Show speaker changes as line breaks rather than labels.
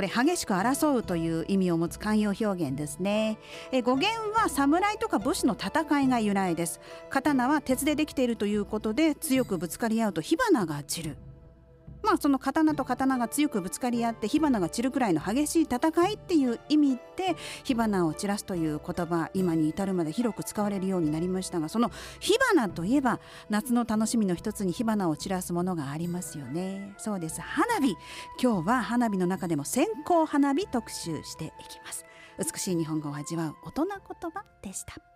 これ激しく争うという意味を持つ慣用表現ですね。え語源は侍とか武士の戦いが由来です。刀は鉄でできているということで強くぶつかり合うと火花が散る。まあその刀と刀が強くぶつかり合って火花が散るくらいの激しい戦いっていう意味で火花を散らすという言葉今に至るまで広く使われるようになりましたがその火花といえば夏の楽しみの一つに火花を散らすものがありますよね。そうです。花火。今日は花火の中でも線香花火特集していきます。美しい日本語を味わう大人言葉でした。